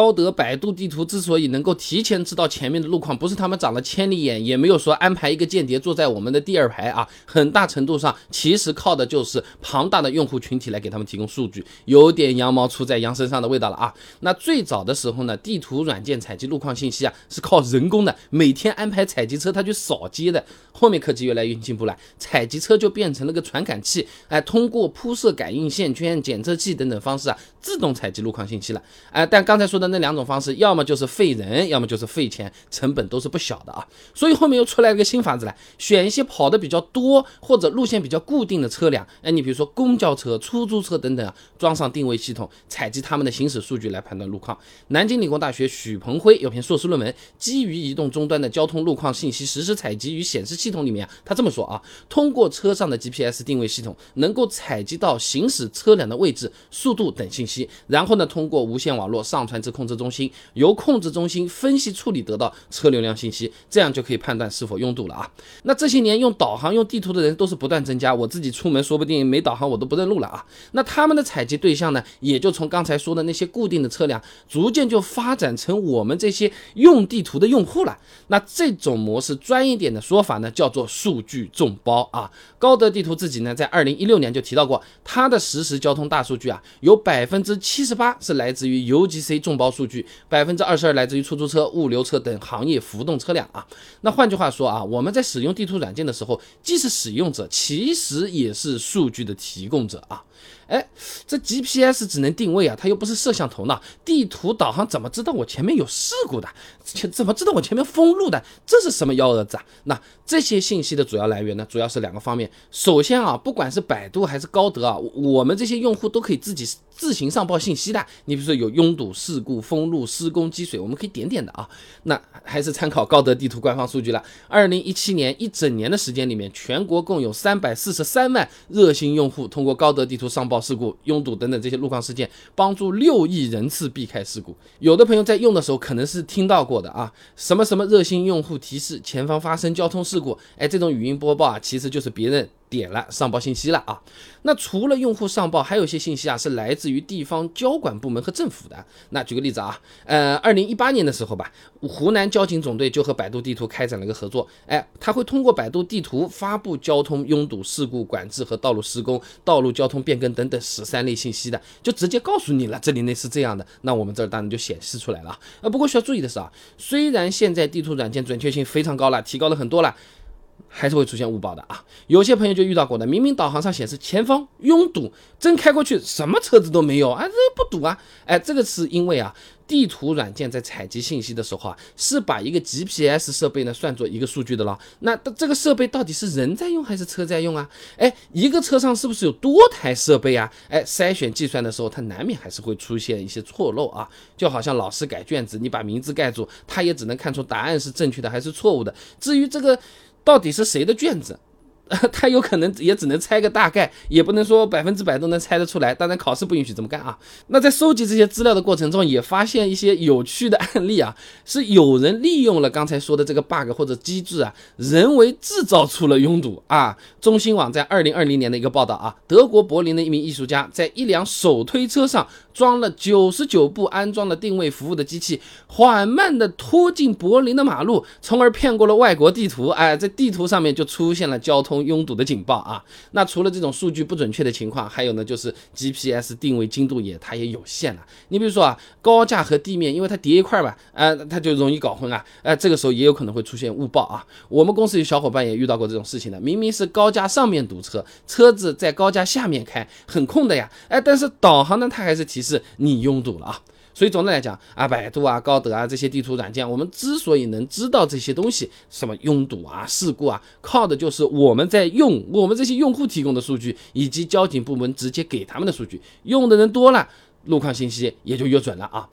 高德、百度地图之所以能够提前知道前面的路况，不是他们长了千里眼，也没有说安排一个间谍坐在我们的第二排啊，很大程度上其实靠的就是庞大的用户群体来给他们提供数据，有点羊毛出在羊身上的味道了啊。那最早的时候呢，地图软件采集路况信息啊，是靠人工的，每天安排采集车他去扫街的。后面科技越来越进步了，采集车就变成了个传感器，哎，通过铺设感应线圈、检测器等等方式啊，自动采集路况信息了。哎，但刚才说的那两种方式，要么就是费人，要么就是费钱，成本都是不小的啊。所以后面又出来一个新法子来，选一些跑的比较多或者路线比较固定的车辆，哎，你比如说公交车、出租车等等啊，装上定位系统，采集他们的行驶数据来判断路况。南京理工大学许鹏辉有篇硕士论文，基于移动终端的交通路况信息实时采集与显示系统里面，他这么说啊，通过车上的 GPS 定位系统，能够采集到行驶车辆的位置、速度等信息，然后呢，通过无线网络上传至控制中心，由控制中心分析处理得到车流量信息，这样就可以判断是否拥堵了啊。那这些年用导航、用地图的人都是不断增加，我自己出门说不定没导航我都不认路了啊。那他们的采集对象呢，也就从刚才说的那些固定的车辆，逐渐就发展成我们这些用地图的用户了。那这种模式专业点的说法呢，叫做。数据众包啊，高德地图自己呢，在二零一六年就提到过，它的实时交通大数据啊，有百分之七十八是来自于 UGC 众包数据，百分之二十二来自于出租车、物流车等行业浮动车辆啊。那换句话说啊，我们在使用地图软件的时候，既是使用者，其实也是数据的提供者啊。哎，这 GPS 只能定位啊，它又不是摄像头呢。地图导航怎么知道我前面有事故的？怎么知道我前面封路的？这是什么幺蛾子啊？那这些信息的主要来源呢，主要是两个方面。首先啊，不管是百度还是高德啊，我们这些用户都可以自己自行上报信息的。你比如说有拥堵事故、封路、施工积水，我们可以点点的啊。那还是参考高德地图官方数据了。二零一七年一整年的时间里面，全国共有三百四十三万热心用户通过高德地图上报。事故、拥堵等等这些路况事件，帮助六亿人次避开事故。有的朋友在用的时候可能是听到过的啊，什么什么热心用户提示前方发生交通事故，哎，这种语音播报啊，其实就是别人。点了上报信息了啊，那除了用户上报，还有一些信息啊是来自于地方交管部门和政府的。那举个例子啊，呃，二零一八年的时候吧，湖南交警总队就和百度地图开展了一个合作，哎，他会通过百度地图发布交通拥堵事故管制和道路施工、道路交通变更等等十三类信息的，就直接告诉你了，这里那是这样的，那我们这儿当然就显示出来了啊。不过需要注意的是啊，虽然现在地图软件准确性非常高了，提高了很多了。还是会出现误报的啊！有些朋友就遇到过的，明明导航上显示前方拥堵，真开过去什么车子都没有啊，这不堵啊！哎，这个是因为啊，地图软件在采集信息的时候啊，是把一个 GPS 设备呢算作一个数据的了。那这个设备到底是人在用还是车在用啊？哎，一个车上是不是有多台设备啊？哎，筛选计算的时候，它难免还是会出现一些错漏啊。就好像老师改卷子，你把名字盖住，他也只能看出答案是正确的还是错误的。至于这个。到底是谁的卷子？他有可能也只能猜个大概，也不能说百分之百都能猜得出来。当然，考试不允许这么干啊。那在收集这些资料的过程中，也发现一些有趣的案例啊，是有人利用了刚才说的这个 bug 或者机制啊，人为制造出了拥堵啊。中新网在二零二零年的一个报道啊，德国柏林的一名艺术家在一辆手推车上装了九十九部安装了定位服务的机器，缓慢地拖进柏林的马路，从而骗过了外国地图。哎，在地图上面就出现了交通。拥堵的警报啊！那除了这种数据不准确的情况，还有呢，就是 GPS 定位精度也它也有限了。你比如说啊，高架和地面，因为它叠一块吧，呃，它就容易搞混啊。呃，这个时候也有可能会出现误报啊。我们公司有小伙伴也遇到过这种事情的，明明是高架上面堵车，车子在高架下面开，很空的呀，哎，但是导航呢，它还是提示你拥堵了啊。所以总的来讲啊，百度啊、高德啊这些地图软件，我们之所以能知道这些东西，什么拥堵啊、事故啊，靠的就是我们在用我们这些用户提供的数据，以及交警部门直接给他们的数据。用的人多了，路况信息也就越准了啊。